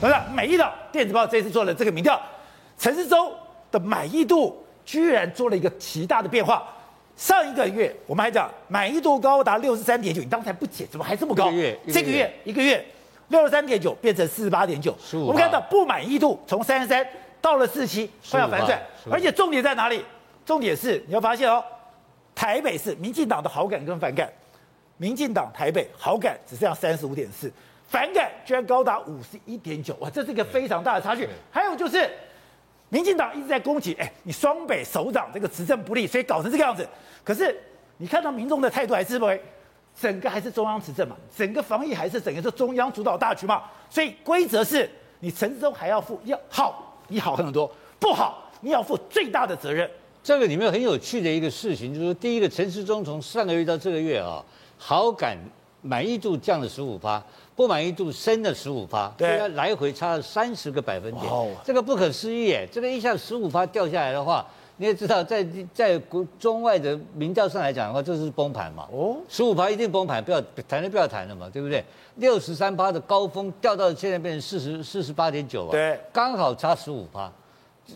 是不是？美丽岛电子报这次做了这个民调，陈时中的满意度居然做了一个极大的变化。上一个月我们还讲满意度高达六十三点九，你刚才不解，怎么还这么高？个月个月这个月一个月六十三点九变成四十八点九，我们看到不满意度从三十三到了四十七，快要反转。而且重点在哪里？重点是你要发现哦，台北市民进党的好感跟反感，民进党台北好感只剩下三十五点四。反感居然高达五十一点九，哇，这是一个非常大的差距。还有就是，民进党一直在攻击，哎，你双北首长这个执政不力，所以搞成这个样子。可是你看到民众的态度还是认为，整个还是中央执政嘛，整个防疫还是整个是中央主导大局嘛。所以规则是你陈时中还要负要好，你好很多；不好，你要负最大的责任。这个里面很有趣的一个事情，就是说第一个陈时中从上个月到这个月啊，好感满意度降了十五趴。不满意度升了十五趴，对，来回差了三十个百分点，哦、这个不可思议耶！这个一下十五趴掉下来的话，你也知道在，在在国中外的民调上来讲的话，这是崩盘嘛？哦，十五趴一定崩盘，不要谈就不要谈了嘛，对不对？六十三趴的高峰掉到现在变成四十四十八点九啊，对，刚好差十五趴，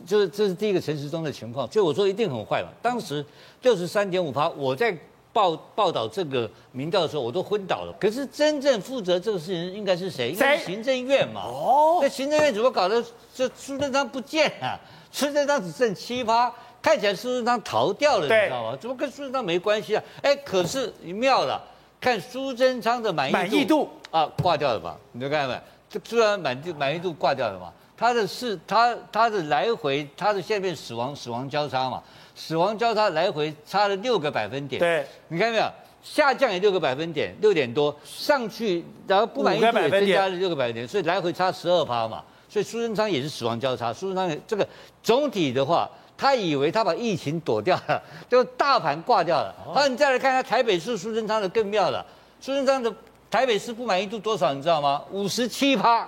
就是这是第一个城市中的情况，所以我说一定很坏嘛。当时六十三点五趴，我在。报报道这个民调的时候，我都昏倒了。可是真正负责这个事情应该是谁？应该是行政院嘛。哦。那行政院怎么搞的？这苏贞昌不见了，苏贞昌只剩七趴，看起来苏贞昌逃掉了，你知道吗？怎么跟苏贞昌没关系啊？哎，可是妙了，看苏贞昌的满意度满意度啊挂掉了吧？你就看到没？这突然满意满意度挂掉了嘛？他的是它它的来回，它的下面死亡死亡交叉嘛？死亡交叉来回差了六个百分点，对，你看到没有？下降也六个百分点，六点多上去，然后不满意度也增加了六个百分点，所以来回差十二趴嘛。所以苏贞昌也是死亡交叉，苏贞昌这个总体的话，他以为他把疫情躲掉了，就大盘挂掉了。好，你再来看看台北市苏贞昌的更妙了，苏贞昌的台北市不满意度多少？你知道吗？五十七趴，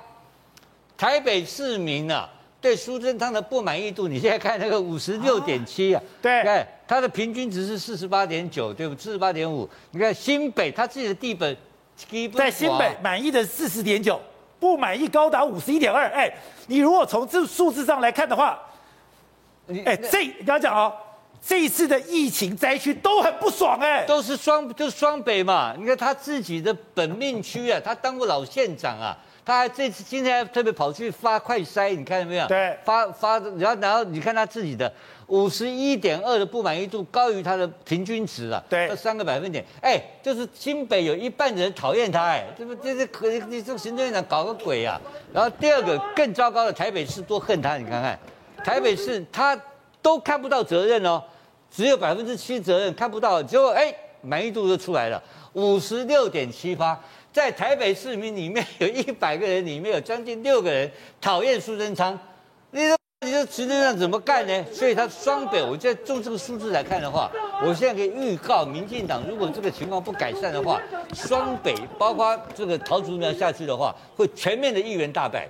台北市民啊。对苏贞昌的不满意度，你现在看那个五十六点七啊，对，看他的平均值是四十八点九，对不？四十八点五。你看新北他自己的地本，在新北满意的四十点九，不满意高达五十一点二。哎，你如果从这数字上来看的话，哎，这你要讲哦，这一次的疫情灾区都很不爽哎，都是双，就是双北嘛。你看他自己的本命区啊，他当过老县长啊。他还这次今天还特别跑去发快筛，你看到没有？对，发发，然后然后你看他自己的五十一点二的不满意度高于他的平均值了，对，三个百分点。哎，就是新北有一半人讨厌他，哎，这不这是可你这个行政院长搞个鬼呀、啊？然后第二个更糟糕的台北市多恨他，你看看，台北市他都看不到责任哦，只有百分之七责任看不到，结果哎满意度就出来了，五十六点七八。在台北市民里面有一百个人，里面有将近六个人讨厌苏贞昌，你说你说实际上怎么干呢？所以他双北，我现在从这个数字来看的话，我现在可以预告，民进党如果这个情况不改善的话，双北包括这个桃竹苗下去的话，会全面的议员大败。